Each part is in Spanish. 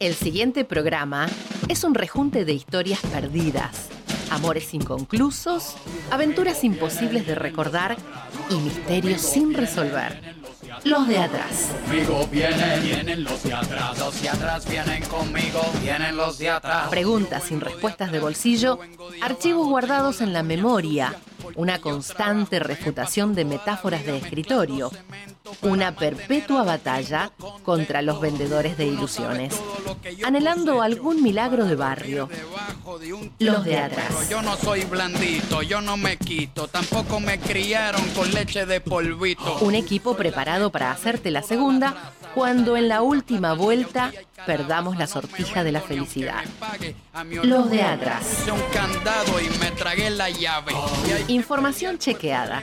El siguiente programa es un rejunte de historias perdidas, amores inconclusos, aventuras imposibles de recordar y misterios sin resolver. Los de atrás. Conmigo vienen, vienen los de atrás, los de atrás vienen conmigo, vienen los de atrás. Preguntas sin respuestas de bolsillo, archivos guardados en la memoria, una constante refutación de metáforas de escritorio, una perpetua batalla contra los vendedores de ilusiones, anhelando algún milagro de barrio. Los de atrás. Yo no soy blandito, yo no me quito, tampoco me criaron con leche de polvito. Un equipo preparado para hacerte la segunda cuando en la última vuelta perdamos la sortija de la felicidad. Los de atrás. Información chequeada,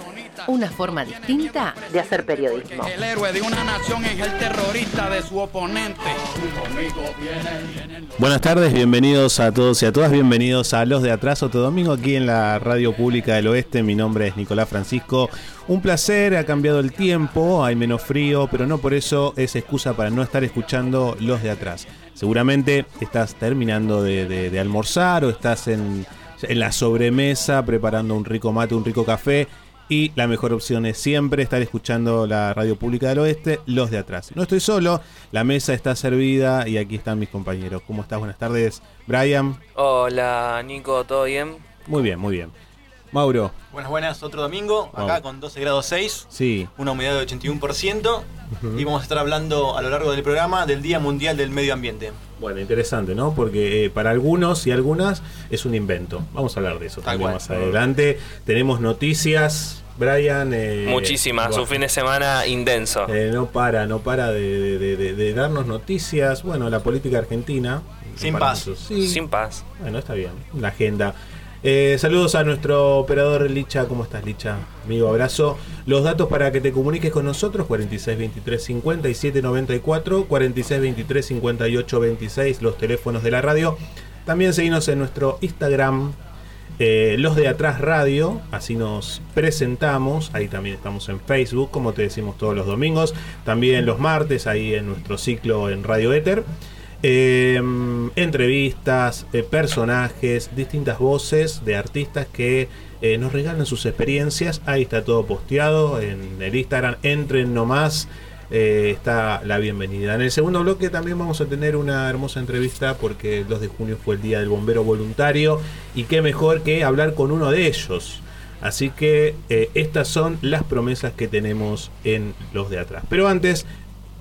Una forma distinta de hacer periodismo. El héroe de una nación es el terrorista de su oponente. Buenas tardes, bienvenidos a todos y a todas, bienvenidos a Los de Atrás otro domingo aquí en la Radio Pública del Oeste. Mi nombre es Nicolás Francisco. Un placer, ha cambiado el tiempo, hay menos frío, pero no por eso es excusa para no estar escuchando Los de Atrás. Seguramente estás terminando de, de- de almorzar o estás en, en la sobremesa preparando un rico mate, un rico café. Y la mejor opción es siempre estar escuchando la radio pública del oeste, los de atrás. No estoy solo, la mesa está servida y aquí están mis compañeros. ¿Cómo estás? Buenas tardes, Brian. Hola Nico, ¿todo bien? Muy bien, muy bien. Mauro, Buenas, buenas, otro domingo, acá con 12 grados 6, sí. una humedad de 81% y vamos a estar hablando a lo largo del programa del Día Mundial del Medio Ambiente. Bueno, interesante, ¿no? Porque eh, para algunos y algunas es un invento. Vamos a hablar de eso Tal también cual. más adelante. Tenemos noticias, Brian. eh, Muchísimas, bueno, un fin de semana intenso. eh, no para, no para de, de- de- de- de darnos noticias. Bueno, la política argentina. Sin paz. sí. Sin paz. Bueno, está bien. La agenda. Eh, saludos a nuestro operador Licha. ¿Cómo estás, Licha? Amigo, abrazo. Los datos para que te comuniques con nosotros: 4623 57 94, 4623 58 26, los teléfonos de la radio. También seguimos en nuestro Instagram, eh, Los de Atrás Radio. Así nos presentamos. Ahí también estamos en Facebook, como te decimos todos los domingos. También los martes, ahí en nuestro ciclo en Radio Éter. Eh, entrevistas, eh, personajes, distintas voces de artistas que eh, nos regalan sus experiencias. Ahí está todo posteado en el Instagram. Entren nomás. Eh, está la bienvenida. En el segundo bloque también vamos a tener una hermosa entrevista porque el 2 de junio fue el Día del Bombero Voluntario y qué mejor que hablar con uno de ellos. Así que eh, estas son las promesas que tenemos en los de atrás. Pero antes,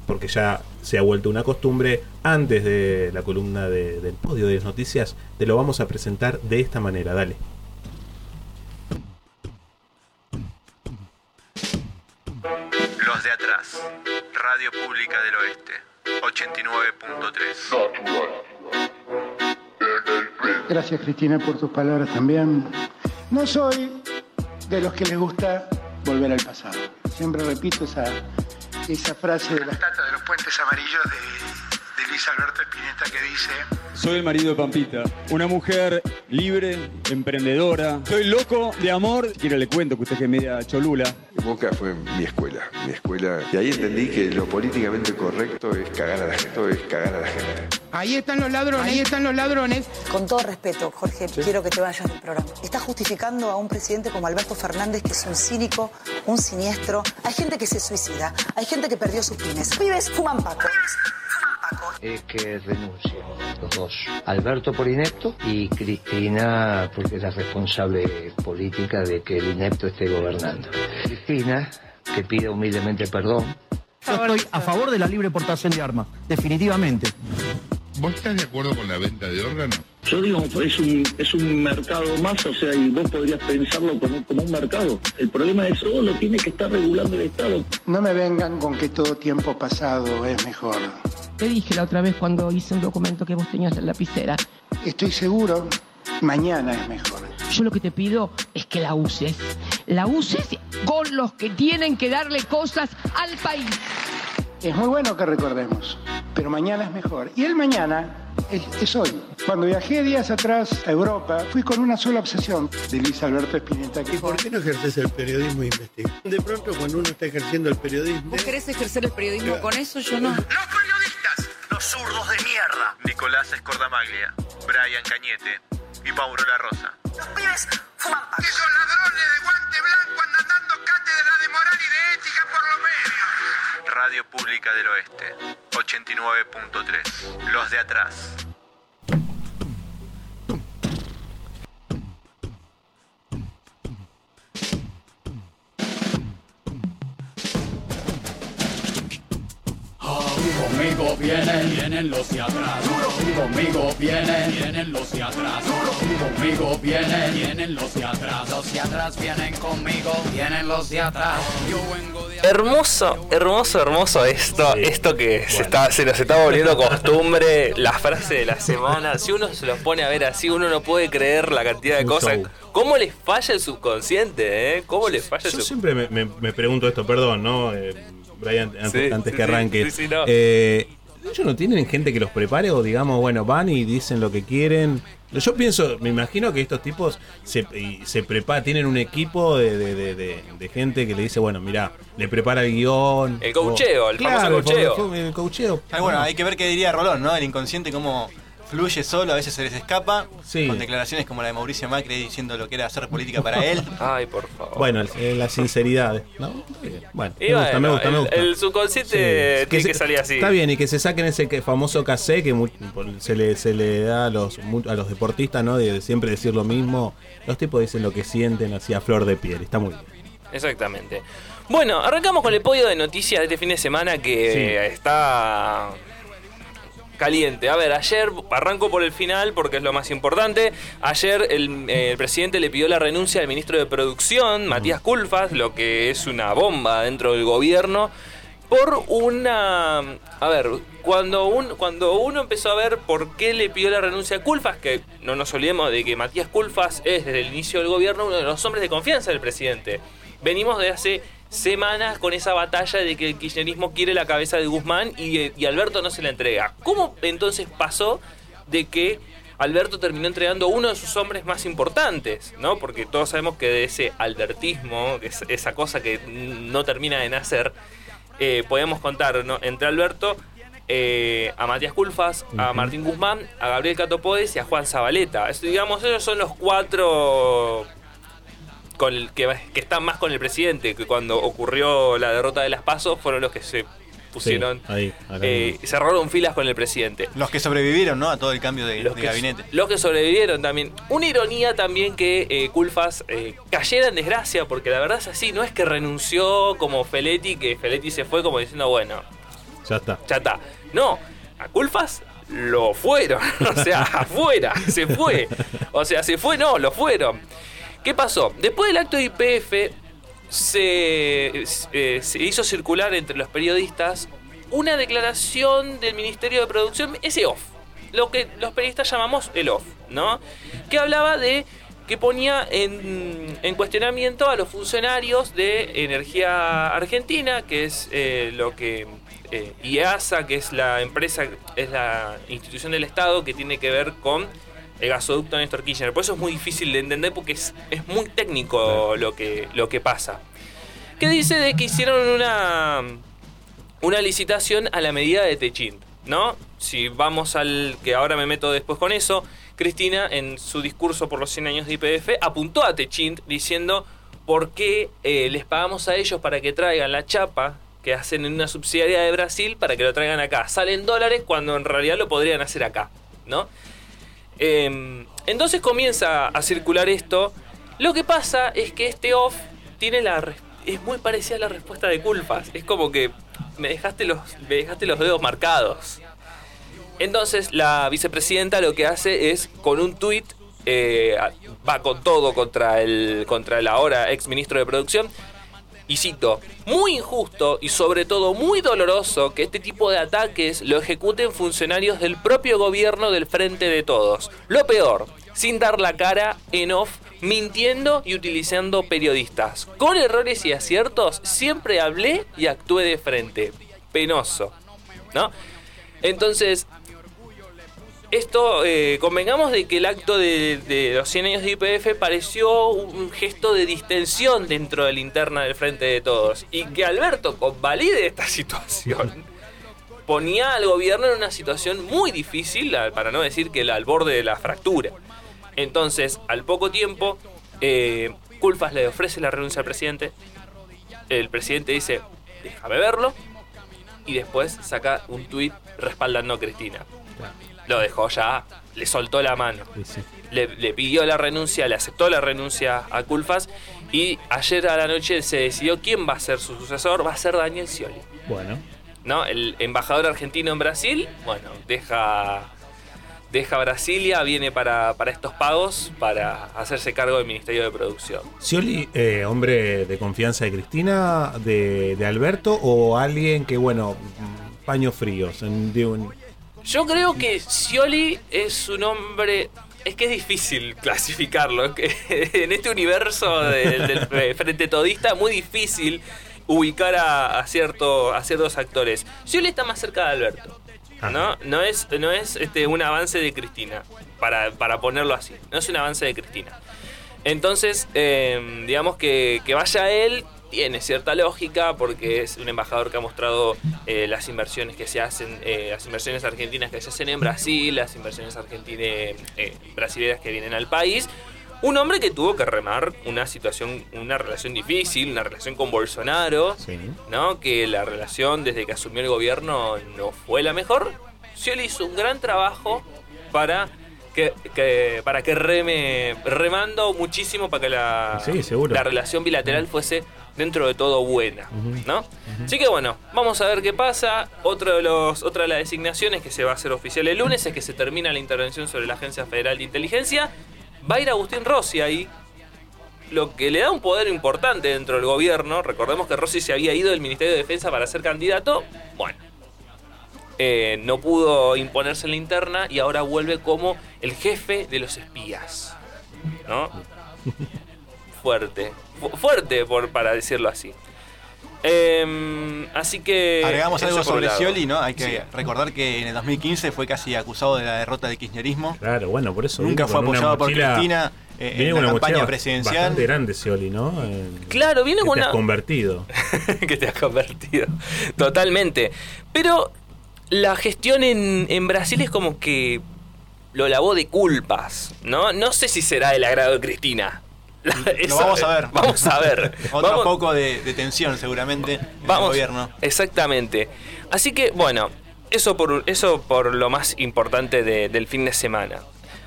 porque ya se ha vuelto una costumbre, antes de la columna de- del podio de noticias, te lo vamos a presentar de esta manera. Dale. Los de atrás. Radio Pública del Oeste. 89.3. Gracias Cristina por tus palabras también. No soy de los que les gusta volver al pasado. Siempre repito esa, esa frase de la estatua de los puentes amarillos de Luis Alberto Spinetta que dice Soy el marido de Pampita, una mujer libre, emprendedora. Soy loco de amor. Quiero le cuento que usted es media cholula. Boca fue mi escuela, mi escuela. Y ahí entendí que lo políticamente correcto es cagar a la gente, es cagar a la gente. Ahí están los ladrones, ahí están los ladrones. Con todo respeto, Jorge, quiero que te vayas del programa. Estás justificando a un presidente como Alberto Fernández, que es un cínico, un siniestro. Hay gente que se suicida, hay gente que perdió sus pines. Pibes fuman paco. Es que renuncien los dos. Alberto por inepto y Cristina porque es la responsable política de que el inepto esté gobernando. Cristina, que pide humildemente perdón. Yo estoy a favor de la libre portación de armas, definitivamente. ¿Vos estás de acuerdo con la venta de órganos? Yo digo, es un, es un mercado más, o sea, y vos podrías pensarlo como, como un mercado. El problema es eso lo tiene que estar regulando el Estado. No me vengan con que todo tiempo pasado es mejor. Te dije la otra vez cuando hice un documento que vos tenías en la lapicera. Estoy seguro mañana es mejor. Yo lo que te pido es que la uses. La uses con los que tienen que darle cosas al país. Es muy bueno que recordemos, pero mañana es mejor. Y el mañana es, es hoy. Cuando viajé días atrás a Europa, fui con una sola obsesión de Luis Alberto Spinetta. ¿Y por qué no ejerces el periodismo investigas? De pronto, cuando uno está ejerciendo el periodismo. ¿Vos querés ejercer el periodismo con eso? Yo no. Los periodistas, los zurdos de mierda. Nicolás Escordamaglia, Brian Cañete y Mauro La Rosa. Los pibes fuman paco. Esos ladrones de guante blanco andan dando cátedra de moral y de ética por los medios. Radio Pública del Oeste, 89.3. Los de atrás. Conmigo vienen, vienen los de atrás. Conmigo vienen, vienen los de atrás. Conmigo vienen, vienen los de atrás. Los de atrás vienen conmigo, vienen los de atrás. Yo vengo de Hermoso, hermoso, hermoso esto, esto que se, está, se nos está volviendo costumbre, la frase de la semana. Si uno se los pone a ver así, uno no puede creer la cantidad de Un cosas. show. ¿Cómo les falla el subconsciente, eh? ¿Cómo les falla el Yo siempre me, me- me pregunto esto, perdón, ¿no? Eh, Brian, antes, Sí, antes sí, que arranque. sí, sí, no. Eh, ¿Ellos no tienen gente que los prepare o digamos, bueno, van y dicen lo que quieren? Yo pienso, me imagino que estos tipos se, y se preparan, tienen un equipo de, de- de- de- de gente que le dice, bueno, mira, le prepara el guion. El coacheo, o- el famoso Claro, coacheo. El, coacheo. Ah, bueno, hay que ver qué diría Rolón, ¿no? El inconsciente cómo fluye solo, a veces se les escapa, Sí. con declaraciones como la de Mauricio Macri diciendo lo que era hacer política para él. Ay, por favor. Bueno, eh, la sinceridad. ¿no? Bueno, me gusta, bueno, me gusta, me el- gusta. el subconsciente tiene se- que salir así. Está bien, y que se saquen ese famoso casé que se le, se le da a los, mu- a los deportistas, ¿no? De siempre decir lo mismo. Los tipos dicen lo que sienten así a flor de piel. Está muy bien. Exactamente. Bueno, arrancamos con el podio de noticias de este fin de semana que Sí. está caliente. A ver, ayer arranco por el final porque es lo más importante. Ayer el, eh, el presidente le pidió la renuncia al ministro de Producción, Matías Culfas, lo que es una bomba dentro del gobierno. Por una... A ver, cuando, un, cuando uno empezó a ver por qué le pidió la renuncia a Culfas, que no nos olvidemos de que Matías Culfas es desde el inicio del gobierno uno de los hombres de confianza del presidente. Venimos de hace semanas con esa batalla de que el kirchnerismo quiere la cabeza de Guzmán y, y Alberto no se la entrega. ¿Cómo entonces pasó de que Alberto terminó entregando uno de sus hombres más importantes? ¿no? Porque todos sabemos que de ese albertismo, es- esa cosa que no termina de nacer, eh, podemos contar ¿no? entre Alberto, eh, a Matías Culfas, a. Martín Guzmán, a Gabriel Catopodes y a Juan Zabaleta. Digamos, ellos son los cuatro con el que, que están más con el presidente, que cuando ocurrió la derrota de las pasos fueron los que se pusieron, Sí, ahí, acá eh, cerraron filas con el presidente. Los que sobrevivieron, ¿no? A todo el cambio de, Los de que, gabinete. los que sobrevivieron también. Una ironía también que eh, Culfas eh, cayera en desgracia, porque la verdad es así, no es que renunció como Feletti, que Feletti se fue como diciendo, bueno, Ya está. ya está. No, a Culfas lo fueron, o sea, afuera, se fue. O sea, se fue, no, lo fueron. ¿Qué pasó? Después del acto de IPF se, eh, se hizo circular entre los periodistas una declaración del Ministerio de Producción, ese off, lo que los periodistas llamamos el off, ¿no? Que hablaba de que ponía en, en cuestionamiento a los funcionarios de Energía Argentina, que es eh, lo que eh, IEASA, que es la empresa, es la institución del Estado que tiene que ver con el gasoducto Néstor Kirchner. Por eso es muy difícil de entender porque es, es muy técnico lo que, lo que pasa. Que dice de que hicieron una, una licitación a la medida de Techint, ¿no? Si vamos al que ahora me meto después con eso, Cristina en su discurso por los 100 años de IPF apuntó a Techint diciendo por qué eh, les pagamos a ellos para que traigan la chapa que hacen en una subsidiaria de Brasil para que lo traigan acá. Salen dólares cuando en realidad lo podrían hacer acá, ¿no? Eh, entonces comienza a circular esto. Lo que pasa es que este off tiene la es muy parecida a la respuesta de culpas. Es como que me dejaste los, me dejaste los dedos marcados. Entonces la vicepresidenta lo que hace es con un tuit eh, va con todo contra el contra el ahora ex ministro de producción y cito, muy injusto y sobre todo muy doloroso que este tipo de ataques lo ejecuten funcionarios del propio gobierno del Frente de Todos. Lo peor, sin dar la cara en off, mintiendo y utilizando periodistas. Con errores y aciertos, siempre hablé y actué de frente. Penoso, ¿no? Entonces, esto, eh, convengamos de que el acto de, de los 100 años de IPF pareció un gesto de distensión dentro de la interna del Frente de Todos. Y que Alberto convalide esta situación ponía al gobierno en una situación muy difícil, para no decir que al borde de la fractura. Entonces, al poco tiempo, eh, Culfas le ofrece la renuncia al presidente. El presidente dice, déjame verlo. Y después saca un tuit respaldando a Cristina. Lo dejó ya, le soltó la mano. Le, le pidió la renuncia, le aceptó la renuncia a Culfas. Y ayer a la noche se decidió quién va a ser su sucesor. Va a ser Daniel Scioli. Bueno. ¿no? El embajador argentino en Brasil, bueno, deja, deja Brasilia, viene para, para estos pagos, para hacerse cargo del Ministerio de Producción. Scioli, eh, hombre de confianza de Cristina, de, de Alberto, o alguien que, bueno, paños fríos. de un- Yo creo que Scioli es un hombre... Es que es difícil clasificarlo. es que en este universo del, del Frente Todista, muy difícil ubicar a, a cierto, a ciertos actores. Scioli está más cerca de Alberto. ¿no? No es, no es este, un avance de Cristina, para, para ponerlo así. No es un avance de Cristina. Entonces, eh, digamos que, que vaya él tiene cierta lógica porque es un embajador que ha mostrado eh, las inversiones que se hacen, eh, las inversiones argentinas que se hacen en Brasil, las inversiones argentinas eh, brasileñas que vienen al país. Un hombre que tuvo que remar una situación, una relación difícil, una relación con Bolsonaro, ¿no? Que la relación desde que asumió el gobierno no fue la mejor. Scioli hizo un gran trabajo para que, que- para que reme, remando muchísimo para que la, Sí, la relación bilateral fuese dentro de todo buena, ¿no? Así que bueno, vamos a ver qué pasa. Otro de los, otra de las designaciones que se va a hacer oficial el lunes es que se termina la intervención sobre la Agencia Federal de Inteligencia. Va a ir Agustín Rossi ahí, lo que le da un poder importante dentro del gobierno. Recordemos que Rossi se había ido del Ministerio de Defensa para ser candidato. Bueno, eh, no pudo imponerse en la interna y ahora vuelve como el jefe de los espías. ¿No? Fuerte. Fu- fuerte, por, para decirlo así. Em, así que. Agregamos algo sobre. Scioli, ¿no? Hay que Sí. recordar que en el 2015 fue casi acusado de la derrota del kirchnerismo. Claro, bueno, por eso. Nunca fue apoyado por mochila- Cristina eh, viene en la una campaña presidencial. Bastante grande, Scioli, ¿no? Claro, viene que con te has convertido. que te has convertido. Totalmente. Pero la gestión en, en Brasil es como que lo lavó de culpas, ¿no? No sé si será del agrado de Cristina. Lo vamos a ver. Vamos a ver. Otro Vamos- poco de, de tensión seguramente en Vamos, el gobierno. Exactamente. Así que, bueno, eso por, eso por lo más importante de- del fin de semana.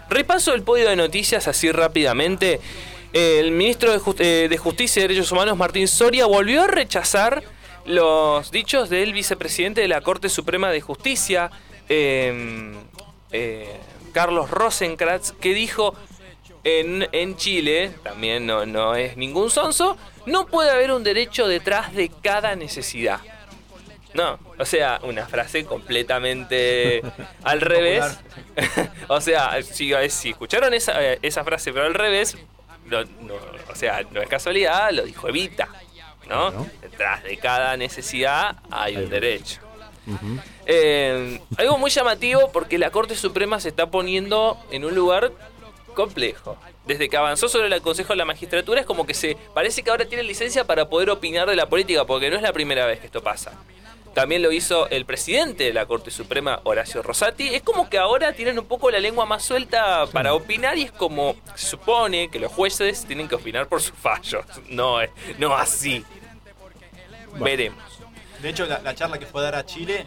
Repaso el podio de noticias así rápidamente. El ministro de, eh, de Justicia y Derechos Humanos, Martín Soria, volvió a rechazar los dichos del vicepresidente de la Corte Suprema de Justicia, eh, eh, Carlos Rosenkrantz, que dijo en, en Chile, también no, no es ningún sonso, no puede haber un derecho detrás de cada necesidad. No, o sea, una frase completamente al revés. o sea, si, si escucharon esa, esa frase pero al revés, no- no, o sea, no es casualidad, lo dijo Evita. ¿no? Detrás de cada necesidad hay un derecho. Eh, algo muy llamativo porque la Corte Suprema se está poniendo en un lugar complejo. Desde que avanzó sobre el Consejo de la Magistratura es como que se parece que ahora tiene licencia para poder opinar de la política, porque no es la primera vez que esto pasa. También lo hizo el presidente de la Corte Suprema, Horacio Rosati. Es como que ahora tienen un poco la lengua más suelta para opinar y es como se supone que los jueces tienen que opinar por sus fallos. No, es- no así. Veremos. De hecho, la, la charla que fue a dar a Chile,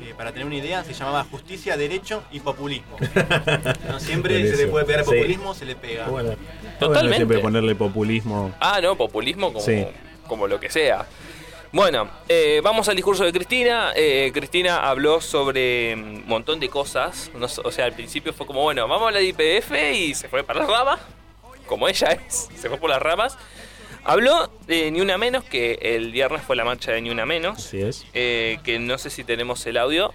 eh, para tener una idea, se llamaba Justicia, Derecho y Populismo. ¿No? Siempre se le puede pegar Sí. populismo, se le pega. Bueno, Totalmente. siempre ponerle populismo. Ah, no, populismo como, Sí. como lo que sea. Bueno, eh, vamos al discurso de Cristina. Eh, Cristina habló sobre un montón de cosas. No o sea, al principio fue como, bueno, vamos a la IPF y se fue para las ramas, como ella es, se fue por las ramas. Habló de Ni Una Menos, que el viernes fue la marcha de Ni Una Menos. Así es. eh, que no sé si tenemos el audio.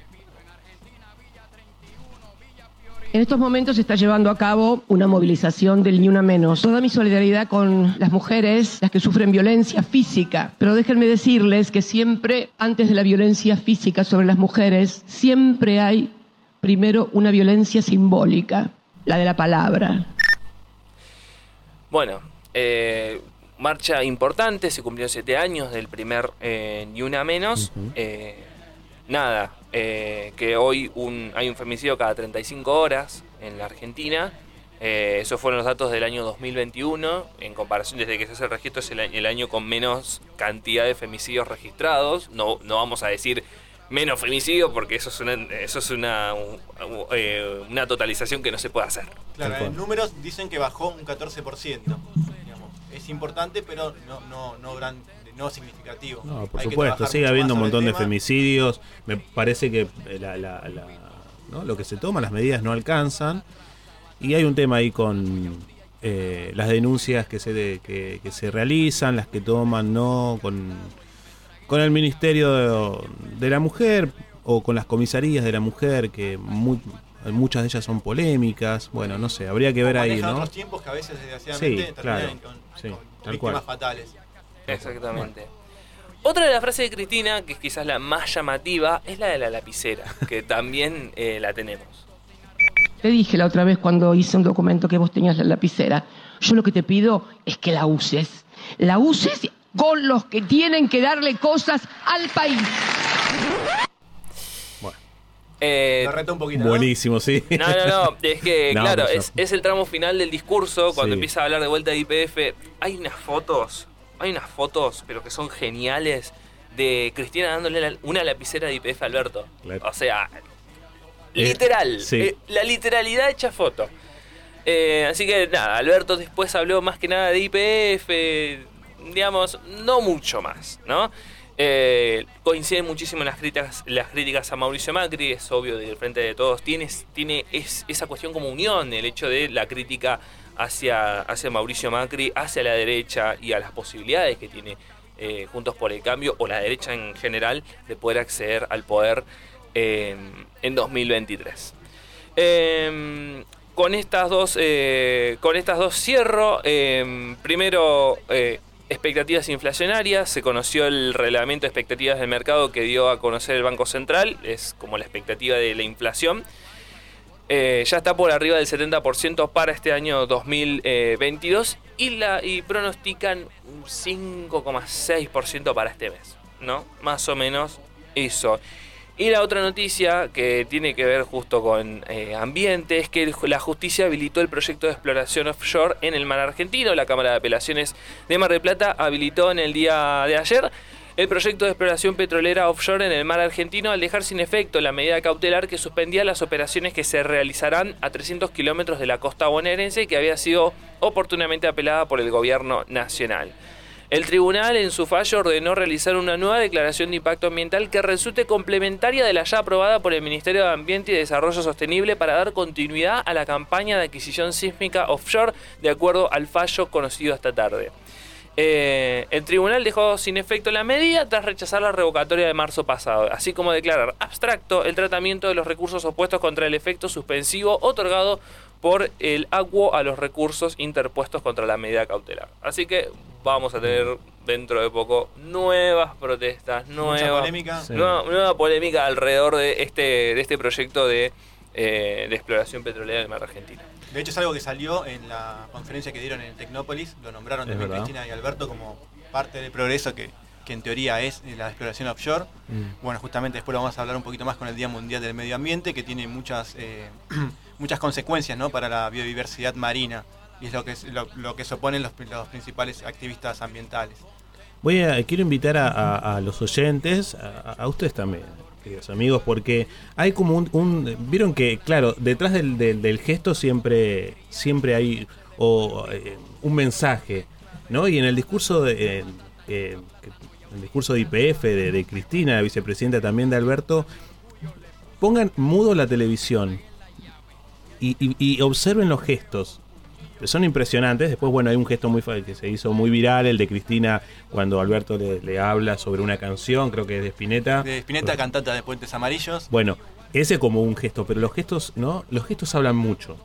En estos momentos se está llevando a cabo una movilización del Ni Una Menos. Toda mi solidaridad con las mujeres, las que sufren violencia física. Pero déjenme decirles que siempre, antes de la violencia física sobre las mujeres, siempre hay primero una violencia simbólica, la de la palabra. Bueno, eh, marcha importante, se cumplió siete años del primer eh, Ni Una Menos. Eh, nada, eh, que hoy un, hay un femicidio cada 35 horas en la Argentina. Eh, esos fueron los datos del año 2021. En comparación, desde que se hace el registro, es el, el año con menos cantidad de femicidios registrados. No, no vamos a decir menos femicidio porque eso es una, eso es una, un- eh, una totalización que no se puede hacer. Claro, en números dicen que bajó un 14%. Es importante, pero no, no, no, gran, no significativo. No, por Hay supuesto, sigue habiendo un montón de femicidios. Me parece que la- la- la- ¿no? lo que se toma, las medidas no alcanzan. Y hay un tema ahí con eh, las denuncias que se, de- que, que se realizan, las que toman, ¿no? Con, con el Ministerio de, de la Mujer o con las comisarías de la mujer, que mu- muchas de ellas son polémicas. Bueno, no sé, habría que ver ahí, ¿no? otros tiempos que a veces, desgraciadamente, Sí, terminan claro. con, Sí, con tal víctimas cual. fatales. Exactamente. Otra de las frases de Cristina, que es quizás la más llamativa, es la de la lapicera, que también eh, la tenemos. Te dije la otra vez cuando hice un documento que vos tenías la lapicera. Yo lo que te pido es que la uses. La uses con los que tienen que darle cosas al país. Eh, Lo reto un poquito. Buenísimo, sí. No, no, no, es que, No, claro, es, es el tramo final del discurso, cuando Sí. empieza a hablar de vuelta de IPF. Hay unas fotos, hay unas fotos, pero que son geniales, de Cristina dándole la- una lapicera de IPF a Alberto. Claro. O sea, Eh, literal, sí. eh, la literalidad hecha foto. Eh, así que nada, Alberto después habló más que nada de IPF, digamos, no mucho más, ¿no? Eh, coinciden muchísimo las críticas, las críticas a Mauricio Macri, es obvio del frente de todos, tiene, tiene es, esa cuestión como unión, el hecho de la crítica hacia, hacia Mauricio Macri, hacia la derecha y a las posibilidades que tiene eh, Juntos por el Cambio o la derecha en general de poder acceder al poder eh, en 2023. Eh, con estas dos, con estas dos cierro. Eh, primero, expectativas inflacionarias. Se conoció el reglamento de expectativas del mercado que dio a conocer el Banco Central. Es como la expectativa de la inflación. Eh, ya está por arriba del 70% para este año 2022 y, la, y pronostican un 5,6% para este mes, ¿no? Más o menos eso. Y la otra noticia que tiene que ver justo con eh, ambiente es que la justicia habilitó el proyecto de exploración offshore en el mar argentino. La Cámara de Apelaciones de Mar del Plata habilitó en el día de ayer el proyecto de exploración petrolera offshore en el mar argentino al dejar sin efecto la medida cautelar que suspendía las operaciones que se realizarán a 300 kilómetros de la costa bonaerense que había sido oportunamente apelada por el gobierno nacional. El tribunal en su fallo ordenó realizar una nueva declaración de impacto ambiental que resulte complementaria de la ya aprobada por el Ministerio de Ambiente y Desarrollo Sostenible para dar continuidad a la campaña de adquisición sísmica offshore de acuerdo al fallo conocido esta tarde. Eh, el tribunal dejó sin efecto la medida tras rechazar la revocatoria de marzo pasado, así como declarar abstracto el tratamiento de los recursos opuestos contra el efecto suspensivo otorgado por el ACUO a los recursos interpuestos contra la medida cautelar. Así que vamos a tener dentro de poco nuevas protestas, nueva polémica. Sí. nueva polémica alrededor de este, de este proyecto de, eh, de exploración petrolera del mar argentino. De hecho, es algo que salió en la conferencia que dieron en Tecnópolis. Lo nombraron también. Cristina y Alberto como parte del progreso que, que en teoría es la exploración offshore. Mm. Bueno, justamente después lo vamos a hablar un poquito más con el Día Mundial del Medio Ambiente, que tiene muchas, eh, muchas consecuencias ¿no? para la biodiversidad marina. Y es lo que, es- lo, lo que se oponen los, los principales activistas ambientales. Voy a, quiero invitar a, a- a los oyentes, a, a ustedes también, queridos amigos, porque hay como un, un- vieron que, claro, detrás del, del- gesto siempre, siempre hay o, eh, un mensaje, ¿no? Y en el discurso de, eh, eh, el discurso de IPF de, de Cristina, vicepresidenta también de Alberto, pongan mudo la televisión y- y observen los gestos. Son impresionantes. Después, bueno, hay un gesto muy que se hizo muy viral, el de Cristina, cuando Alberto le, le habla sobre una canción, creo que es de Spinetta. De Spinetta, cantata de Puentes Amarillos. Bueno, Ese como un gesto, pero los gestos, ¿no? Los gestos hablan mucho.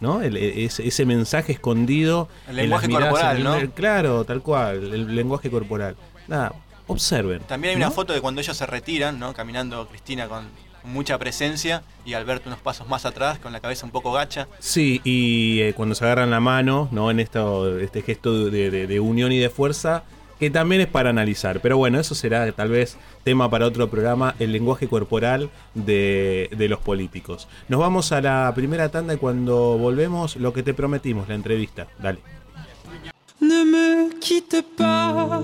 ¿No? El- e, ese, ese mensaje escondido. El en las lenguaje corporal, en ¿no? Claro, tal cual, el lenguaje corporal. Nada, observen. También hay ¿no? una foto de cuando ellos se retiran, ¿no? Caminando Cristina con mucha presencia y Alberto unos pasos más atrás, con la cabeza un poco gacha. Sí, y eh, cuando se agarran la mano, ¿no? En esto, este gesto de, de- de unión y de fuerza, que también es para analizar. Pero bueno, eso será tal vez tema para otro programa, el lenguaje corporal de, de los políticos. Nos vamos a la primera tanda y cuando volvemos, lo que te prometimos, la entrevista. Dale. Ne me quitte pas,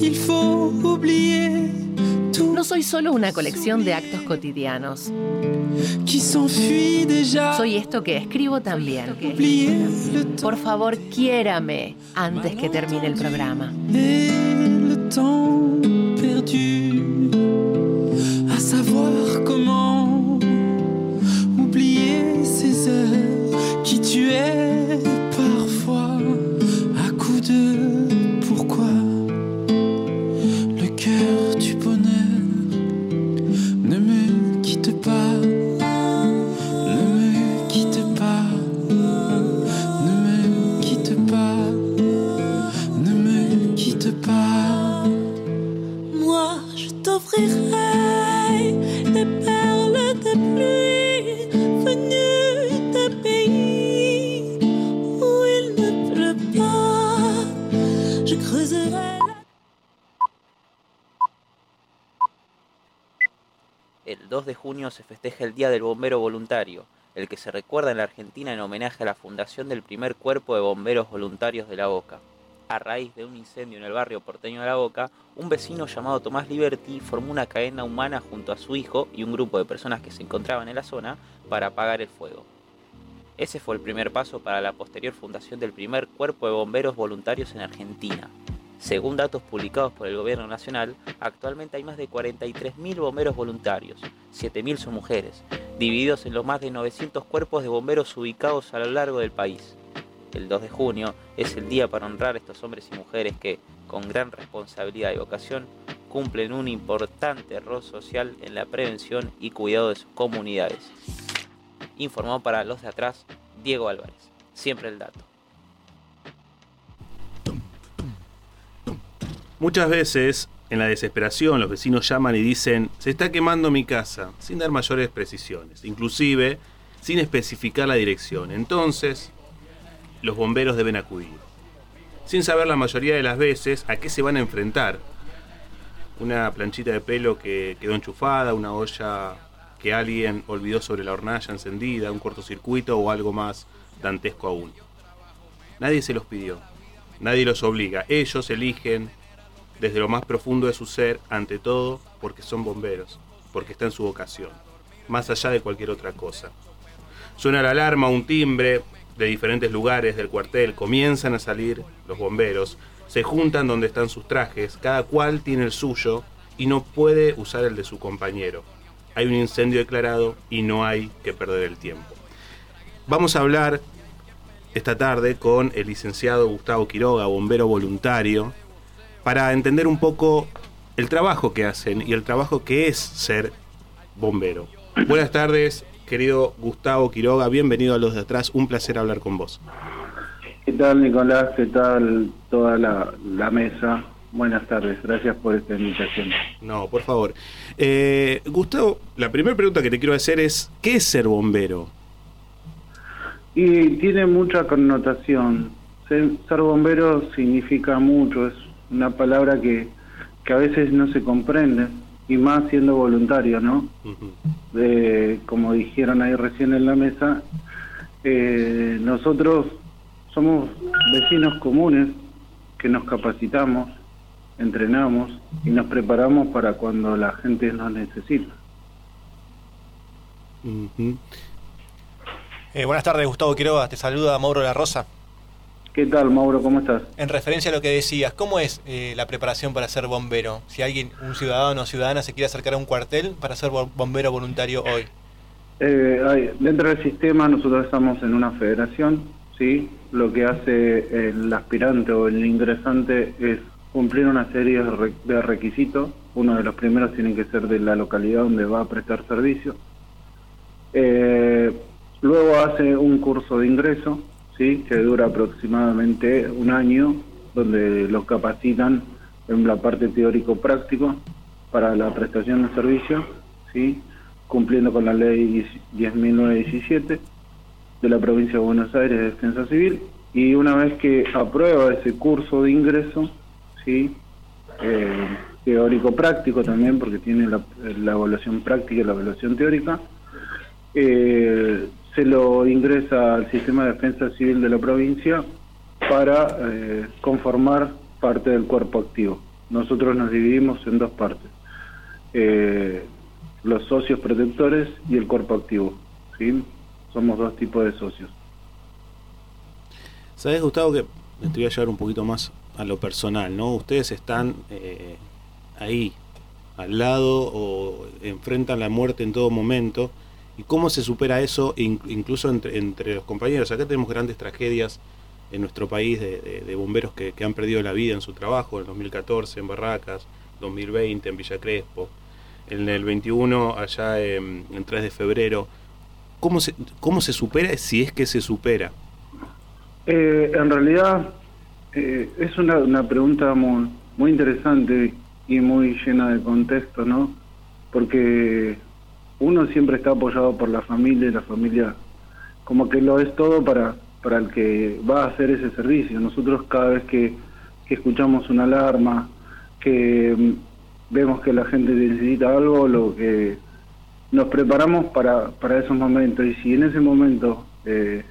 il faut oublier No soy solo una colección de actos cotidianos. Soy esto que escribo también. Por favor, quiérame antes que termine el programa. Oublier ces heures qui tuaient El 2 de junio se festeja el Día del Bombero Voluntario, el que se recuerda en la Argentina en homenaje a la fundación del primer cuerpo de bomberos voluntarios de La Boca. A raíz de un incendio en el barrio porteño de La Boca, un vecino llamado Tomás Liberti formó una cadena humana junto a su hijo y un grupo de personas que se encontraban en la zona para apagar el fuego. Ese fue el primer paso para la posterior fundación del primer cuerpo de bomberos voluntarios en Argentina. Según datos publicados por el Gobierno Nacional, actualmente hay más de 43.000 bomberos voluntarios, 7.000 son mujeres, divididos en los más de 900 cuerpos de bomberos ubicados a lo largo del país. El 2 de junio es el día para honrar a estos hombres y mujeres que, con gran responsabilidad y vocación, cumplen un importante rol social en la prevención y cuidado de sus comunidades. Informó para los de atrás Diego Álvarez. Siempre el dato. Muchas veces, en la desesperación, los vecinos llaman y dicen, se está quemando mi casa, sin dar mayores precisiones, inclusive sin especificar la dirección. Entonces, los bomberos deben acudir, sin saber la mayoría de las veces a qué se van a enfrentar. Una planchita de pelo que quedó enchufada, una olla que alguien olvidó sobre la hornalla encendida, un cortocircuito o algo más dantesco aún. Nadie se los pidió, nadie los obliga, ellos eligen desde lo más profundo de su ser, ante todo porque son bomberos, porque está en su vocación, más allá de cualquier otra cosa. Suena la alarma, un timbre de diferentes lugares del cuartel, comienzan a salir los bomberos, se juntan donde están sus trajes, cada cual tiene el suyo y no puede usar el de su compañero. Hay un incendio declarado y no hay que perder el tiempo. Vamos a hablar esta tarde con el licenciado Gustavo Quiroga, bombero voluntario, para entender un poco el trabajo que hacen y el trabajo que es ser bombero. Buenas tardes, querido Gustavo Quiroga, bienvenido a los de atrás, un placer hablar con vos. ¿Qué tal, Nicolás? ¿Qué tal toda la, la mesa? Buenas tardes, gracias por esta invitación. No, por favor. Eh, Gustavo, la primera pregunta que te quiero hacer es, ¿qué es ser bombero? Y tiene mucha connotación. Ser, ser bombero significa mucho, es una palabra que, que a veces no se comprende, y más siendo voluntario, ¿no? De, como dijeron ahí recién en la mesa, eh, nosotros somos vecinos comunes que nos capacitamos, entrenamos y nos preparamos para cuando la gente nos necesita. Eh, buenas tardes, Gustavo Quiroga. Te saluda Mauro La Rosa. ¿Qué tal, Mauro? ¿Cómo estás? En referencia a lo que decías, ¿cómo es eh, la preparación para ser bombero? Si alguien, un ciudadano o ciudadana, se quiere acercar a un cuartel para ser bo- bombero voluntario hoy. Eh, hay- dentro del sistema nosotros estamos en una federación, ¿sí? Lo que hace el aspirante o el ingresante es cumplir una serie de requisitos uno de los primeros tiene que ser de la localidad donde va a prestar servicio. Eh, luego hace un curso de ingreso, ¿sí? que dura aproximadamente un año, donde los capacitan en la parte teórico-práctico para la prestación de servicio, ¿sí? cumpliendo con la ley 10.917 de la provincia de Buenos Aires de Defensa Civil. Y una vez que aprueba ese curso de ingreso, ¿sí? Eh, teórico-práctico también, porque tiene la, la evaluación práctica y la evaluación teórica, eh, se lo ingresa al sistema de defensa civil de la provincia para eh, conformar parte del cuerpo activo. Nosotros nos dividimos en dos partes, eh, los socios protectores y el cuerpo activo. ¿sí? Somos dos tipos de socios. ¿Sabes, Gustavo, que te voy a llevar un poquito más a lo personal, ¿no? Ustedes están eh, ahí, al lado o enfrentan la muerte en todo momento. ¿Y cómo se supera eso in- incluso entre, entre los compañeros? Acá tenemos grandes tragedias en nuestro país de, bomberos que, que han perdido la vida en su trabajo, en el 2014 en Barracas, 2020 en Villa Crespo, en el 21 allá en, en 3 de febrero. ¿Cómo se, ¿Cómo se supera si es que se supera? Eh, en realidad eh, es una, una pregunta muy, muy interesante y muy llena de contexto, ¿no? Porque uno siempre está apoyado por la familia y la familia como que lo es todo para, para el que va a hacer ese servicio. Nosotros cada vez que, escuchamos una alarma, que mm, vemos que la gente necesita algo, lo que nos preparamos para, para esos momentos y si en ese momento eh,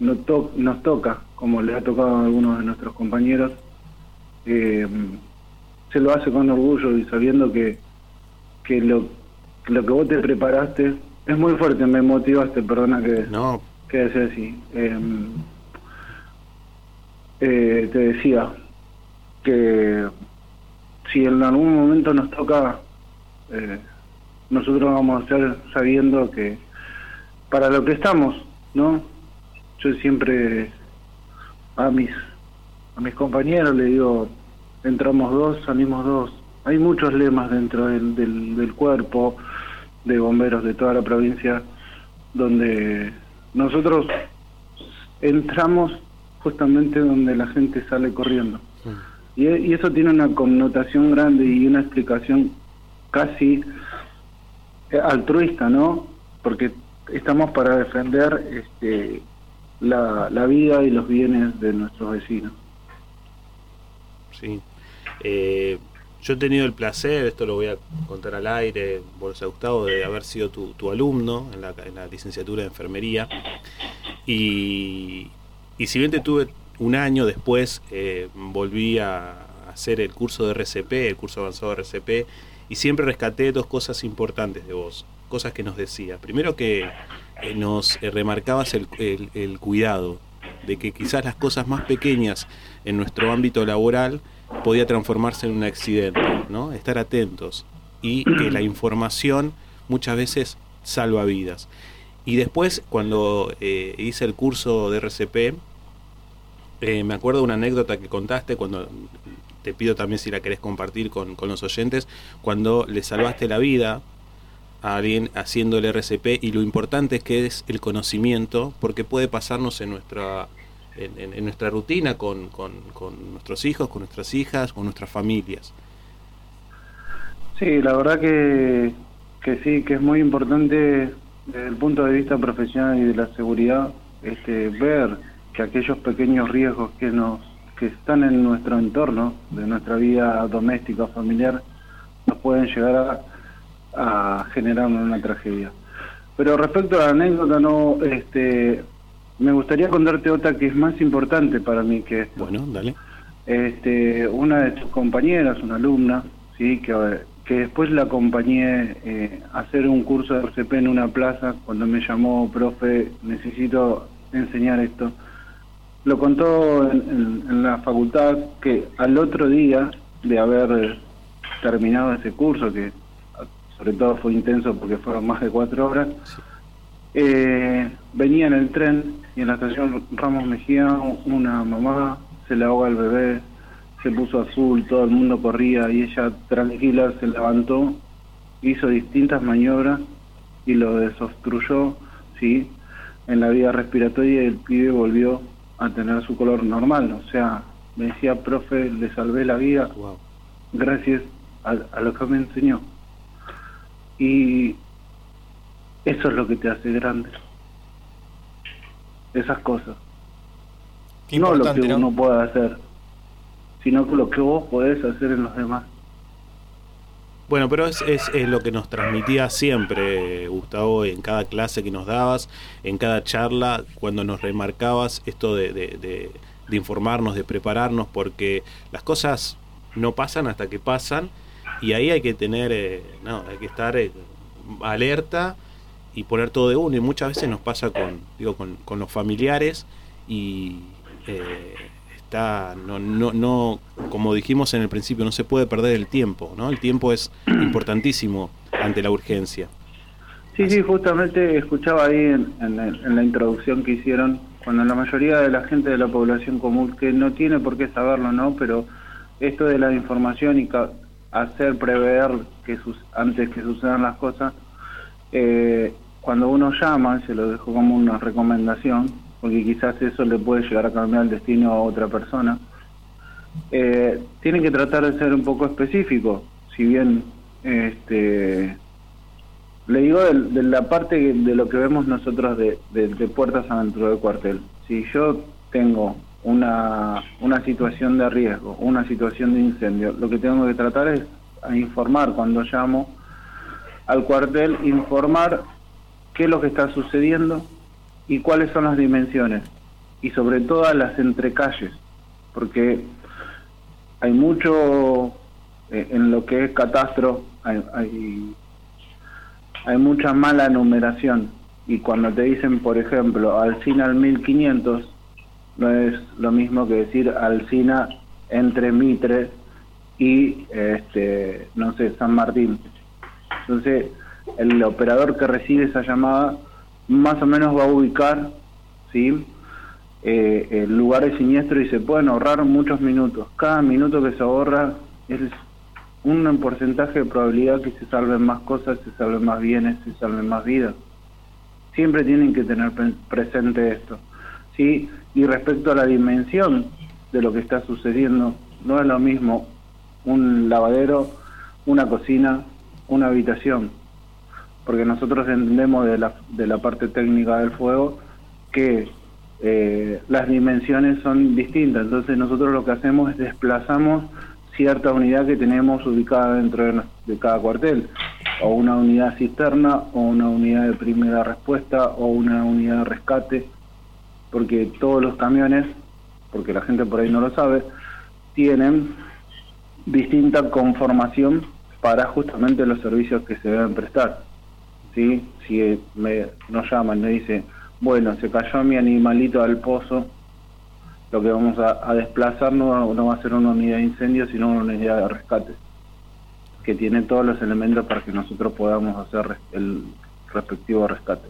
nos, to- nos toca, como le ha tocado a algunos de nuestros compañeros, eh, se lo hace con orgullo y sabiendo que, que lo, lo que vos te preparaste es muy fuerte, me motivaste, perdona que, no. que decía así. Eh, eh, te decía que si en algún momento nos toca, eh, nosotros vamos a estar sabiendo que para lo que estamos, ¿no? Yo siempre a mis a mis compañeros le digo, entramos dos, salimos dos. Hay muchos lemas dentro del, del, del cuerpo de bomberos de toda la provincia donde nosotros entramos justamente donde la gente sale corriendo. Y, y eso tiene una connotación grande y una explicación casi eh, altruista, ¿no? Porque estamos para defender este, la, la vida y los bienes de nuestros vecinos. Sí. Eh, yo he tenido el placer, esto lo voy a contar al aire, Bolsa Gustavo, de haber sido tu, alumno en la, en la licenciatura de enfermería. Y, y si bien te tuve un año después, eh, volví a hacer el curso de RCP, el curso avanzado de RCP, y siempre rescaté dos cosas importantes de vos, cosas que nos decía. Primero que eh, nos eh, remarcabas el, el- el cuidado, de que quizás las cosas más pequeñas en nuestro ámbito laboral podía transformarse en un accidente, ¿no? Estar atentos y que la información muchas veces salva vidas. Y después, cuando eh, hice el curso de RCP, eh, me acuerdo una anécdota que contaste cuando te pido también si la querés compartir con, con los oyentes, cuando le salvaste la vida a alguien haciendo el RCP y lo importante es que es el conocimiento porque puede pasarnos en nuestra en, nuestra rutina con, con- con nuestros hijos, con nuestras hijas, con nuestras familias. Sí, la verdad que, que sí, que es muy importante desde el punto de vista profesional y de la seguridad este, ver que aquellos pequeños riesgos que nos que están en nuestro entorno, de nuestra vida doméstica, familiar, nos pueden llegar a, a generar una tragedia. Pero respecto a la anécdota, no, este, me gustaría contarte otra que es más importante para mí que esto. Bueno, dale. Este, una de tus compañeras, una alumna, sí, que, que después la acompañé eh, a hacer un curso de RCP en una plaza cuando me llamó, profe, necesito enseñar esto. Lo contó en, en- en la facultad que al otro día de haber terminado ese curso, que sobre todo fue intenso porque fueron más de cuatro horas, eh, venía en el tren y en la estación Ramos Mejía una mamá se le ahoga el bebé se puso azul, todo el mundo corría y ella tranquila se levantó, hizo distintas maniobras y lo desobstruyó, ¿sí? En la vía respiratoria y el pibe volvió a tener su color normal. O sea, me decía, profe, le salvé la vida gracias a, a lo que me enseñó. Y eso es lo que te hace grande. Esas cosas. Qué no lo que ¿no? uno pueda hacer, sino lo que vos podés hacer en los demás. Bueno, pero es, es, es lo que nos transmitía siempre, Gustavo, en cada clase que nos dabas, en cada charla, cuando nos remarcabas esto de, de- de- de informarnos, de prepararnos, porque las cosas no pasan hasta que pasan y ahí hay que tener, eh, no, hay que estar eh, alerta y poner todo de uno. Y muchas veces nos pasa con, digo, con, con los familiares y eh, está, no, no, no, como dijimos en el principio, no se puede perder el tiempo, ¿no? El tiempo es importantísimo ante la urgencia. Sí, sí, justamente escuchaba ahí en, en la introducción que hicieron, cuando la mayoría de la gente de la población común, que no tiene por qué saberlo, ¿no? Pero esto de la información y ca- hacer prever que sus, antes que sucedan las cosas, eh, cuando uno llama, se lo dejo como una recomendación, porque quizás eso le puede llegar a cambiar el destino a otra persona, eh, tienen que tratar de ser un poco específico, si bien este le digo de, la parte de lo que vemos nosotros de, de- puertas adentro del cuartel. Si yo tengo una, una situación de riesgo, una situación de incendio, lo que tengo que tratar es informar cuando llamo al cuartel, informar qué es lo que está sucediendo y cuáles son las dimensiones y sobre todo las entrecalles, porque hay mucho eh, en lo que es catastro, hay, hay hay mucha mala numeración y cuando te dicen, por ejemplo, Alcina al 1500, no es lo mismo que decir Alcina entre Mitre y, este, no sé, San Martín. Entonces, el operador que recibe esa llamada más o menos va a ubicar, ¿sí? Eh, el lugar de siniestro y se pueden ahorrar muchos minutos. Cada minuto que se ahorra es un porcentaje de probabilidad que se salven más cosas, se salven más bienes, se salven más vidas. Siempre tienen que tener pre- presente esto. ¿sí? Y respecto a la dimensión de lo que está sucediendo, no es lo mismo un lavadero, una cocina, una habitación. Porque nosotros entendemos de la, de la parte técnica del fuego que eh, las dimensiones son distintas. Entonces nosotros lo que hacemos es desplazamos cierta unidad que tenemos ubicada dentro de, de cada cuartel, o una unidad cisterna, o una unidad de primera respuesta, o una unidad de rescate, porque todos los camiones, porque la gente por ahí no lo sabe, tienen distinta conformación para justamente los servicios que se deben prestar. ¿sí? Si me, nos llaman y me dice, bueno, se cayó mi animalito al pozo, lo que vamos a, a desplazar no, no va a ser una unidad de incendio, sino una unidad de rescate, que tiene todos los elementos para que nosotros podamos hacer el respectivo rescate.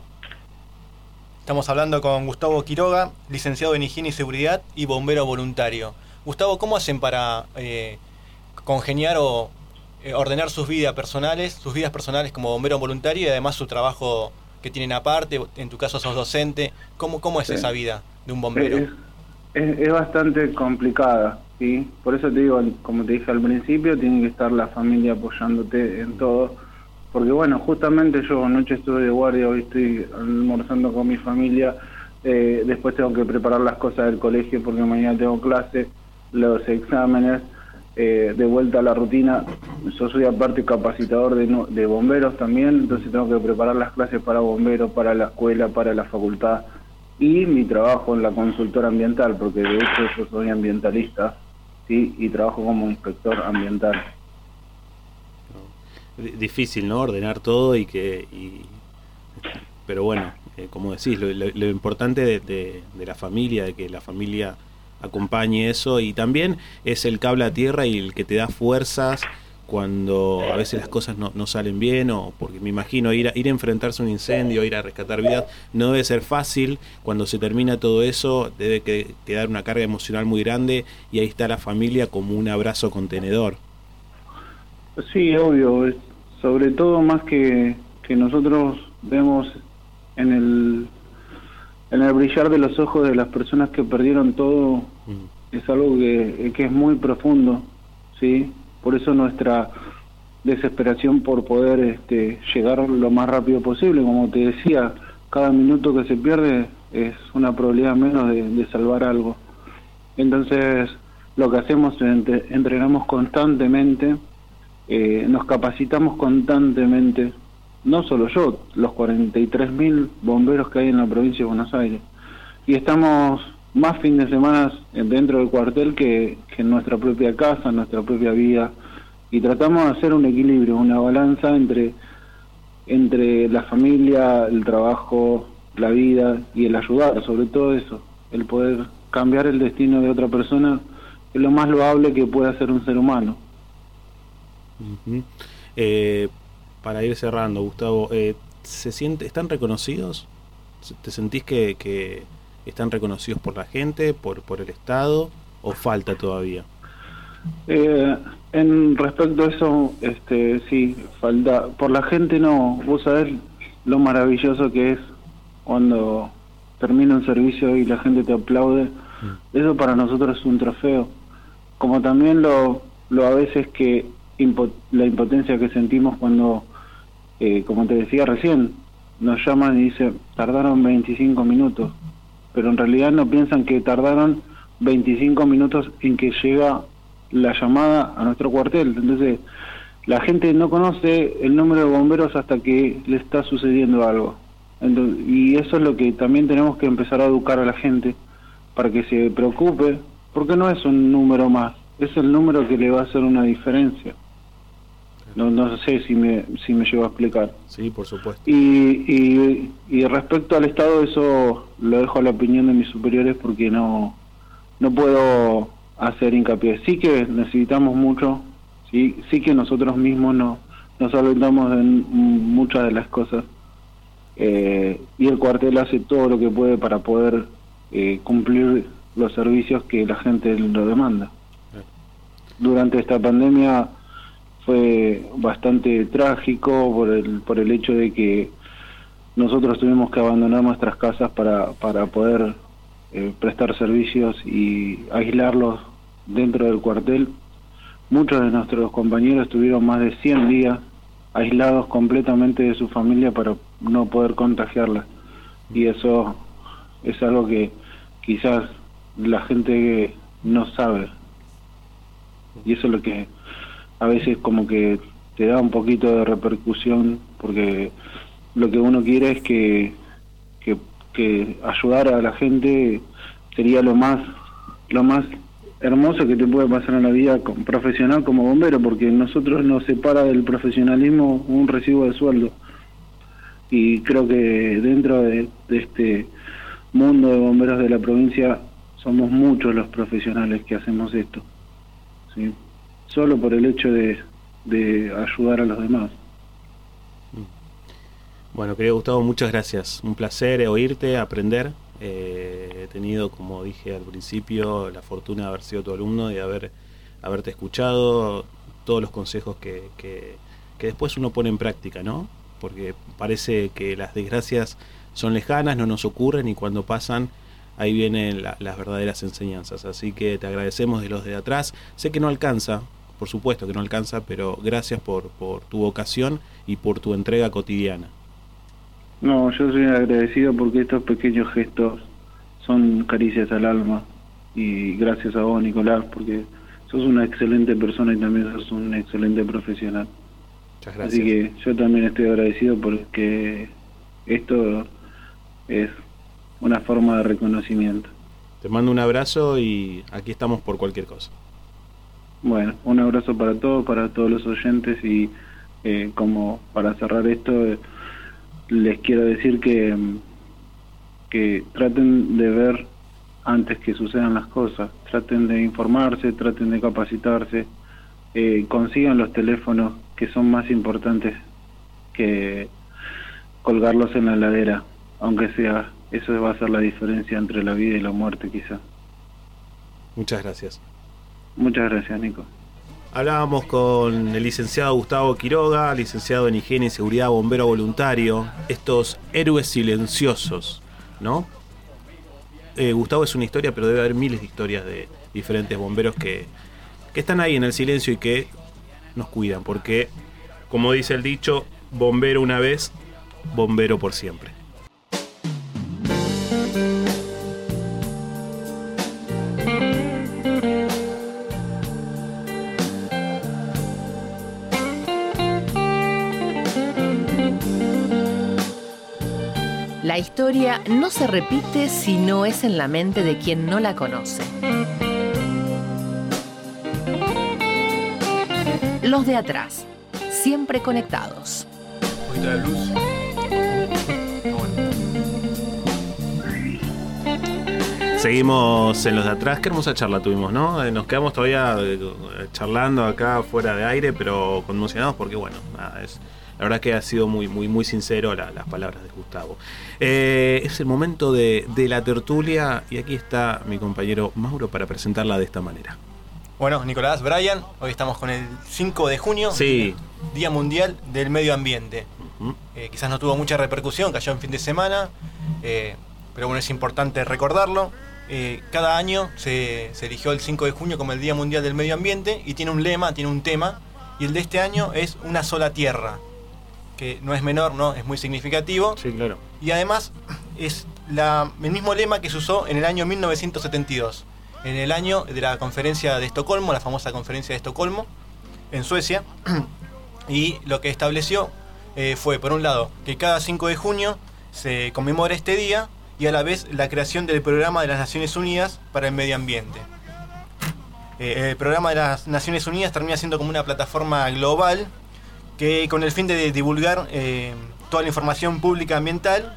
Estamos hablando con Gustavo Quiroga, licenciado en Higiene y Seguridad y bombero voluntario. Gustavo, ¿cómo hacen para eh, congeniar o eh, ordenar sus vidas personales, sus vidas personales como bombero voluntario y además su trabajo que tienen aparte? En tu caso sos docente. ¿Cómo, cómo es Sí. esa vida de un bombero? Es, es- es bastante complicada, ¿sí? Por eso te digo, como te dije al principio, tiene que estar la familia apoyándote en todo. Porque bueno, justamente yo anoche estuve de guardia, hoy estoy almorzando con mi familia, eh, después tengo que preparar las cosas del colegio porque mañana tengo clase, los exámenes, eh, de vuelta a la rutina. Yo soy aparte capacitador de, de bomberos también, entonces tengo que preparar las clases para bomberos, para la escuela, para la facultad y mi trabajo en la consultora ambiental, porque de hecho yo soy ambientalista. Y trabajo como inspector ambiental. Di- Difícil, ¿no? Ordenar todo y que... y- pero bueno, eh, como decís, lo, importante de- de la familia, de que la familia acompañe eso y también es el cable a tierra y el que te da fuerzas cuando a veces las cosas no, no salen bien o porque me imagino ir a, ir a enfrentarse a un incendio, ir a rescatar vidas, no debe ser fácil. Cuando se termina todo eso debe que- quedar una carga emocional muy grande y ahí está la familia como un abrazo contenedor. Sí, obvio. sobre todo más que, que nosotros vemos en el, en el brillar de los ojos de las personas que perdieron todo, es algo que, que es muy profundo, ¿sí? Por eso nuestra desesperación por poder este, llegar lo más rápido posible. Como te decía, cada minuto que se pierde es una probabilidad menos de, de salvar algo. Entonces, lo que hacemos es entre- entrenamos constantemente, eh, nos capacitamos constantemente, no solo yo, los 43.000 bomberos que hay en la provincia de Buenos Aires. Y estamos más fin de semana dentro del cuartel que, en nuestra propia casa, en nuestra propia vida. Y tratamos de hacer un equilibrio, una balanza entre, entre la familia, el trabajo, la vida y el ayudar, sobre todo eso, el poder cambiar el destino de otra persona es lo más loable que puede hacer un ser humano. Eh, para ir cerrando, Gustavo, eh, ¿se siente, ¿están reconocidos? ¿Te sentís que, que están reconocidos por la gente, por, por el Estado o falta todavía? Eh, en respecto a eso, este, sí, falta. Por la gente no. Vos sabés lo maravilloso que es cuando termina un servicio y la gente te aplaude. Eso para nosotros es un trofeo. Como también lo, lo a veces que la impotencia que sentimos cuando, eh, como te decía recién, nos llaman y dicen, tardaron 25 minutos. Pero en realidad no piensan que tardaron 25 minutos en que llega la llamada a nuestro cuartel. Entonces, la gente no conoce el número de bomberos hasta que le está sucediendo algo. Y eso es lo que también tenemos que empezar a educar a la gente para que se preocupe, porque no es un número más, es el número que le va a hacer una diferencia. No, no sé si me, si me llevo a explicar. Sí, por supuesto. Y, y, y respecto al Estado, eso lo dejo a la opinión de mis superiores porque no, no puedo hacer hincapié. Sí que necesitamos mucho, sí, sí que nosotros mismos no, nos solventamos en muchas de las cosas. Eh, y el cuartel hace todo lo que puede para poder eh, cumplir los servicios que la gente lo demanda. Durante esta pandemia fue bastante trágico por el, por el hecho de que nosotros tuvimos que abandonar nuestras casas para, para poder eh, prestar servicios y aislarlos dentro del cuartel. Muchos de nuestros compañeros estuvieron más de 100 días aislados completamente de su familia para no poder contagiarla. Y eso es algo que quizás la gente no sabe. Y eso es lo que a veces como que te da un poquito de repercusión porque lo que uno quiere es que, que, ayudar a la gente sería lo más lo más hermoso que te puede pasar en la vida profesional como bombero porque nosotros nos separa del profesionalismo un recibo de sueldo y creo que dentro de, de este mundo de bomberos de la provincia somos muchos los profesionales que hacemos esto ¿sí? Solo por el hecho de, de ayudar a los demás Bueno, querido Gustavo, muchas gracias. Un placer oírte, aprender. Eh, he tenido, como dije al principio, la fortuna de haber sido tu alumno y de haber, haberte escuchado todos los consejos que, que, que después uno pone en práctica, ¿no? Porque parece que las desgracias son lejanas, no nos ocurren y cuando pasan ahí vienen la- las verdaderas enseñanzas. Así que te agradecemos de los de atrás. Sé que no alcanza, por supuesto que no alcanza, pero gracias por, por tu vocación y por tu entrega cotidiana. No, yo soy agradecido porque estos pequeños gestos son caricias al alma y gracias a vos, Nicolás, porque sos una excelente persona y también sos un excelente profesional. Muchas Así que yo también estoy agradecido porque esto es una forma de reconocimiento. Te mando un abrazo y aquí estamos por cualquier cosa. Bueno, un abrazo para todos, para todos los oyentes y eh, como para cerrar esto, eh, les quiero decir que, que traten de ver antes que sucedan las cosas, traten de informarse, traten de capacitarse, eh, consigan los teléfonos que son más importantes que colgarlos en la ladera, aunque sea, eso va a ser la diferencia entre la vida y la muerte quizá. Muchas gracias. Muchas gracias, Nico. Hablábamos con el licenciado Gustavo Quiroga, licenciado en Higiene y Seguridad, bombero voluntario, estos héroes silenciosos, ¿no? Eh, Gustavo es una historia, pero debe haber miles de historias de diferentes bomberos que, que están ahí en el silencio y que nos cuidan, porque, como dice el dicho, bombero una vez, bombero por siempre. La historia no se repite si no es en la mente de quien no la conoce. Los de atrás, siempre conectados. De luz. Seguimos en los de atrás. Qué hermosa charla tuvimos, ¿no? Eh, Nos quedamos todavía eh, charlando acá fuera de aire, pero conmocionados porque, bueno, nada, es, la verdad que ha sido muy, muy, muy sincero la- las palabras de Gustavo. Eh, es el momento de, de la tertulia y aquí está mi compañero Mauro para presentarla de esta manera. Bueno, Nicolás, Brian, hoy estamos con el 5 de junio, Sí. Día Mundial del Medio Ambiente. Eh, quizás no tuvo mucha repercusión, cayó en fin de semana, eh, pero bueno, es importante recordarlo. Eh, cada año se, se eligió el 5 de junio como el Día Mundial del Medio Ambiente y tiene un lema, tiene un tema, y el de este año es Una sola tierra, que no es menor, ¿no? Es muy significativo. Sí, claro. Y además es la- el mismo lema que se usó en el año 1972, en el año de la conferencia de Estocolmo, la famosa conferencia de Estocolmo, en Suecia. Y lo que estableció eh, fue, por un lado, que cada 5 de junio se conmemora este día y a la vez la creación del Programa de las Naciones Unidas para el Medio Ambiente. Eh, el Programa de las Naciones Unidas termina siendo como una plataforma global que con el fin de divulgar eh, toda la información pública ambiental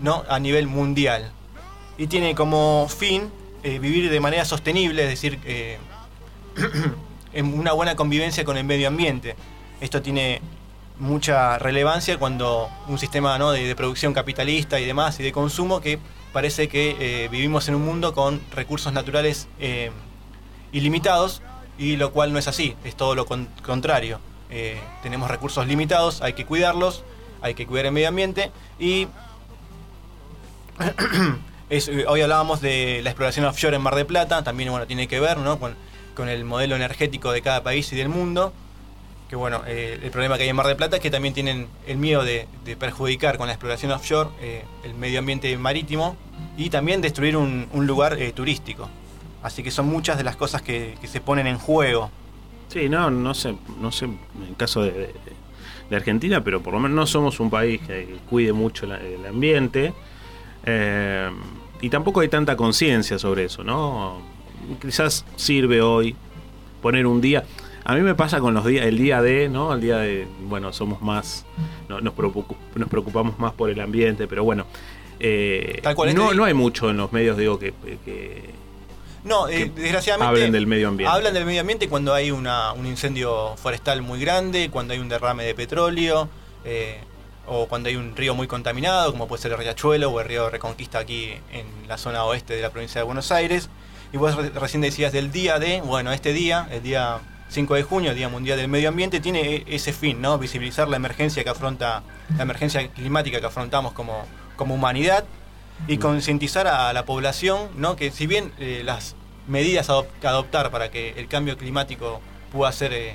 ¿no? a nivel mundial. Y tiene como fin eh, vivir de manera sostenible, es decir, eh, en una buena convivencia con el medio ambiente. Esto tiene mucha relevancia cuando un sistema ¿no? de, producción capitalista y demás y de consumo que parece que vivimos en un mundo con recursos naturales ilimitados y lo cual no es así, es todo lo con- contrario. Eh, tenemos recursos limitados, hay que cuidarlos, hay que cuidar el medio ambiente y es- eh, hoy hablábamos de la exploración offshore en Mar de Plata, también bueno, tiene que ver ¿no? con, con el modelo energético de cada país y del mundo. Que bueno, eh, el problema que hay en Mar de Plata es que también tienen el miedo de, de perjudicar con la exploración offshore eh, el medio ambiente marítimo y también destruir un, un lugar eh, turístico. Así que son muchas de las cosas que, que se ponen en juego. Sí, no, no sé, no sé en el caso de, de- de Argentina, pero por lo menos no somos un país que cuide mucho la- el ambiente eh, y tampoco hay tanta conciencia sobre eso, ¿no? Quizás sirve hoy poner un día. A mí me pasa con los días, el día de, ¿no? El día de, bueno, somos más, no- nos, preocup- nos preocupamos más por el ambiente, pero bueno, eh, Tal cual, este no, día- no hay mucho en los medios, digo, que, que No, eh, desgraciadamente. hablen del medio ambiente. Hablan del medio ambiente cuando hay una, un incendio forestal muy grande, cuando hay un derrame de petróleo, eh, o cuando hay un río muy contaminado, como puede ser el Riachuelo o el río Reconquista aquí en la zona oeste de la provincia de Buenos Aires. Y vos re- recién decías del día de, bueno, este día, el día 5 de junio, el Día Mundial del Medio Ambiente, tiene e- ese fin, ¿no? Visibilizar la emergencia que afronta, la emergencia climática que afrontamos como, como humanidad y concientizar a la población, ¿no? Que si bien eh, las medidas a adoptar para que el cambio climático pueda ser, eh,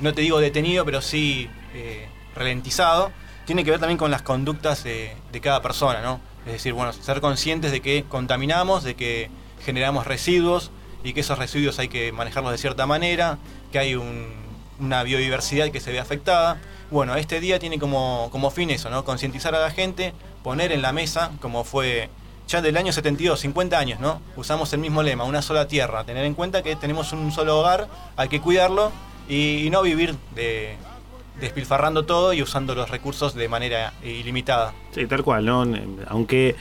no te digo detenido, pero sí eh, ralentizado, tiene que ver también con las conductas de, de cada persona, ¿no? Es decir, bueno, ser conscientes de que contaminamos, de que generamos residuos y que esos residuos hay que manejarlos de cierta manera, que hay un- una biodiversidad que se ve afectada. Bueno, este día tiene como, como fin eso, ¿no? Concientizar a la gente, poner en la mesa, como fue ya del año 72, 50 años, ¿no? Usamos el mismo lema, una sola tierra, tener en cuenta que tenemos un solo hogar, hay que cuidarlo y, no vivir de, despilfarrando todo y usando los recursos de manera ilimitada. Sí, tal cual, ¿no? Aunque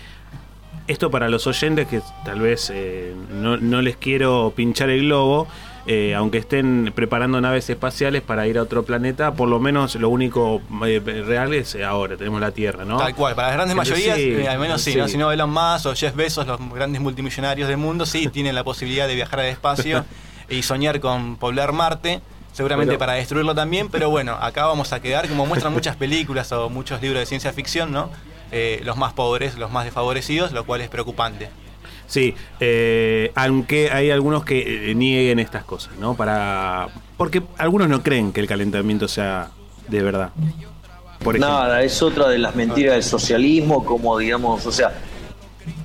esto para los oyentes que tal vez eh, no, no les quiero pinchar el globo, eh, aunque estén preparando naves espaciales para ir a otro planeta, por lo menos lo único eh, real es ahora, tenemos la Tierra, ¿no? Tal cual, para las grandes mayorías, sí, eh, al menos sí, sí. ¿no? si no Elon Musk o Jeff Bezos, los grandes multimillonarios del mundo, sí tienen la posibilidad de viajar al espacio y soñar con poblar Marte. Seguramente para destruirlo también, pero bueno, acá vamos a quedar, como muestran muchas películas o muchos libros de ciencia ficción, ¿no? Eh, los más pobres, los más desfavorecidos, lo cual es preocupante. Sí, eh, aunque hay algunos que eh, nieguen estas cosas, ¿no? Para porque algunos no creen que el calentamiento sea de verdad. Por Nada, es otra de las mentiras del socialismo, como digamos, o sea,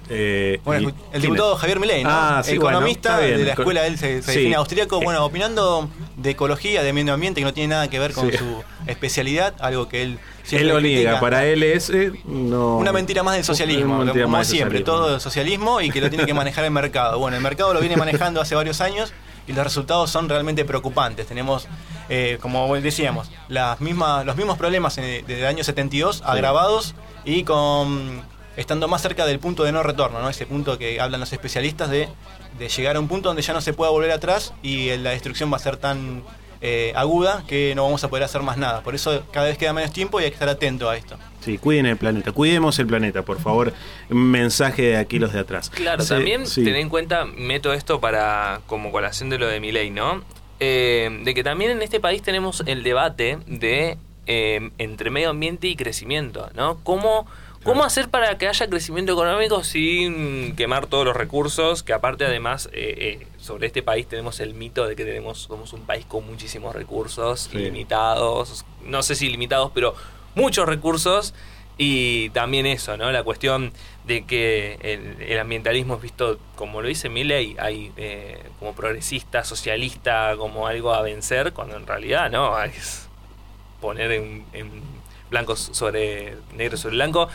eh, Bueno, el ¿quién diputado? Javier Milei, ¿no? Ah, sí, Economista de la escuela, él se, se Sí. define austríaco, bueno, opinando de ecología, de medio ambiente, que no tiene nada que ver con Sí. su especialidad, algo que él Él siempre lo niega, para él es eh, no, Una mentira más del socialismo, como del siempre, socialismo. todo el socialismo y que lo tiene que manejar el mercado. Bueno, el mercado lo viene manejando hace varios años y los resultados son realmente preocupantes. Tenemos, eh, como decíamos, las mismas, los mismos problemas desde el año 72 agravados y con estando más cerca del punto de no retorno, ¿no? ese punto que hablan los especialistas de, de llegar a un punto donde ya no se pueda volver atrás y la destrucción va a ser tan eh, aguda que no vamos a poder hacer más nada. Por eso cada vez queda menos tiempo y hay que estar atento a esto. Sí, cuiden el planeta, cuidemos el planeta, por favor. Mensaje de aquí los de atrás. Claro, Sí, también sí. ten en cuenta, meto esto para como colación de lo de mi ley, ¿no? Eh, de que también en este país tenemos el debate de eh, entre medio ambiente y crecimiento, ¿no? ¿Cómo, ¿Cómo hacer para que haya crecimiento económico sin quemar todos los recursos? Que aparte además eh, eh, sobre este país tenemos el mito de que tenemos somos un país con muchísimos recursos Sí. ilimitados, no sé si ilimitados, pero muchos recursos y también eso, ¿no? La cuestión de que el, el ambientalismo es visto, como lo dice Milley, hay eh, como progresista, socialista, como algo a vencer, cuando en realidad no, es poner en, en blanco sobre negro sobre blanco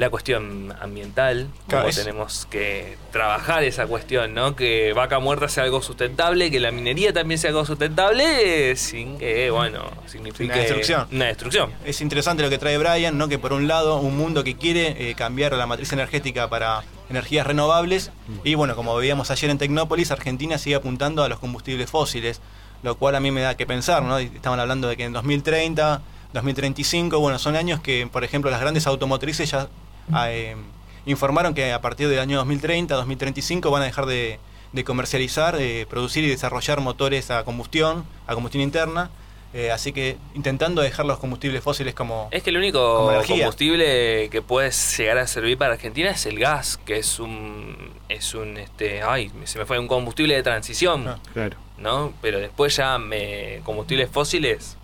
la cuestión ambiental, cómo es- tenemos que trabajar esa cuestión, ¿no? Que vaca muerta sea algo sustentable, que la minería también sea algo sustentable, sin que, bueno, signifique Una destrucción. Una destrucción. Es interesante lo que trae Brian, ¿no? que por un lado un mundo que quiere eh, cambiar la matriz energética para energías renovables y bueno, como veíamos ayer en Tecnópolis, Argentina sigue apuntando a los combustibles fósiles, lo cual a mí me da que pensar, ¿no? Estaban hablando de que en 2030, 2035, bueno, son años que, por ejemplo, las grandes automotrices ya eh, informaron que a partir del año 2030, 2035 van a dejar de, de comercializar, eh, producir y desarrollar motores a combustión, a combustión interna. Eh, así que intentando dejar los combustibles fósiles como... Es que el único combustible que puede llegar a servir para Argentina es el gas, que es un es un este, ay, se me fue un combustible de transición, Claro. ¿no? Pero después ya me combustibles fósiles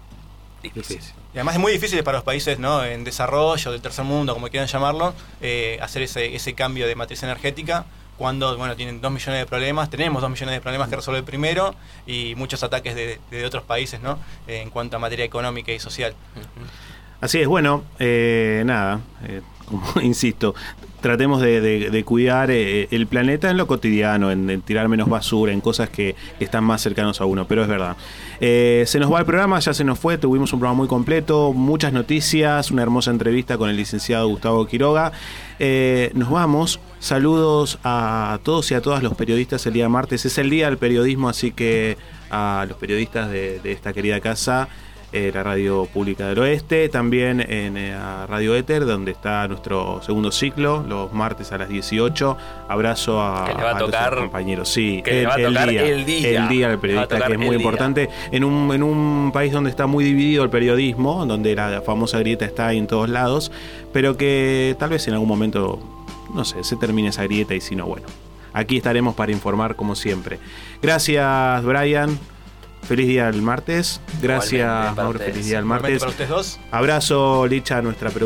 difícil. Y además es muy difícil para los países ¿no? en desarrollo, del tercer mundo, como quieran llamarlo, eh, hacer ese, ese cambio de matriz energética cuando bueno tienen dos millones de problemas, tenemos dos millones de problemas que resolver primero y muchos ataques de, de otros países ¿no? En cuanto a materia económica y social. Así es, bueno, eh, nada, eh, como insisto, tratemos de, cuidar eh, el planeta en lo cotidiano, en, tirar menos basura, en cosas que, están más cercanos a uno, pero es verdad. Eh, se nos va el programa, ya se nos fue, tuvimos un programa muy completo, muchas noticias, una hermosa entrevista con el licenciado Gustavo Quiroga. Eh, nos vamos, saludos a todos y a todas los periodistas el día martes, es el día del periodismo, así que a los periodistas de esta querida casa eh, la radio pública del oeste, también en eh, Radio Éter, donde está nuestro segundo ciclo, los martes a las 18. Abrazo a, Que le va a nuestros tocar- compañeros, sí, que le va a tocar el día. el día del periodista, que es muy el día. importante. En un, en un país donde está muy dividido el periodismo, donde la famosa grieta está en todos lados, pero que tal vez en algún momento, no sé, se termine esa grieta y si no, bueno. Aquí estaremos para informar como siempre. Gracias, Brian. Feliz día del martes. Gracias, Mauro. Feliz día del martes. para ustedes dos. Abrazo, Licha, a nuestra producción.